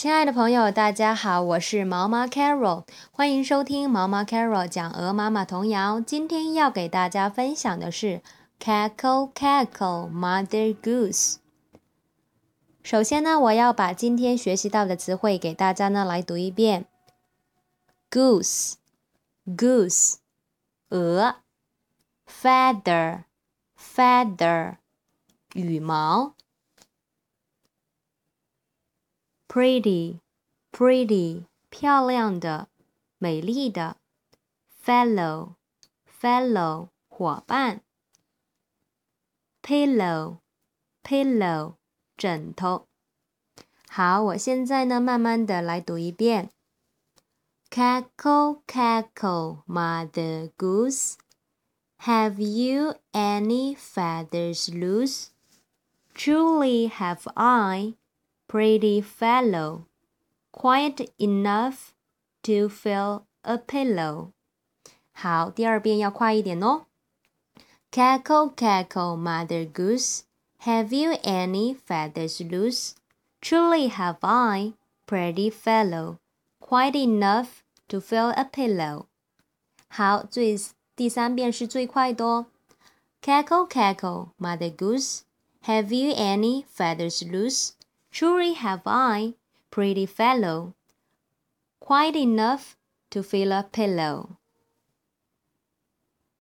亲爱的朋友，大家好，我是毛毛 Carol，欢迎收听毛毛 Carol 讲鹅妈妈童谣。今天要给大家分享的是 Cackle Cackle Mother Goose。首先呢，我要把今天学习到的词汇给大家呢来读一遍：goose，goose，鹅；feather，feather，羽毛。pretty, pretty，漂亮的，美丽的。fellow, fellow，伙伴。pillow, pillow，枕头。好，我现在呢，慢慢的来读一遍。Cackle, cackle, mother goose. Have you any feathers loose? Truly have I pretty fellow, quiet enough to fill a pillow. 好，第二遍要快一点哦。Cackle, cackle, mother goose, have you any feathers loose? Truly have I, pretty fellow, quite enough to fill a pillow. 好，最第三遍是最快的哦。Cackle, cackle, mother goose, have you any feathers loose? Truly have I, pretty fellow, quite enough to fill a pillow.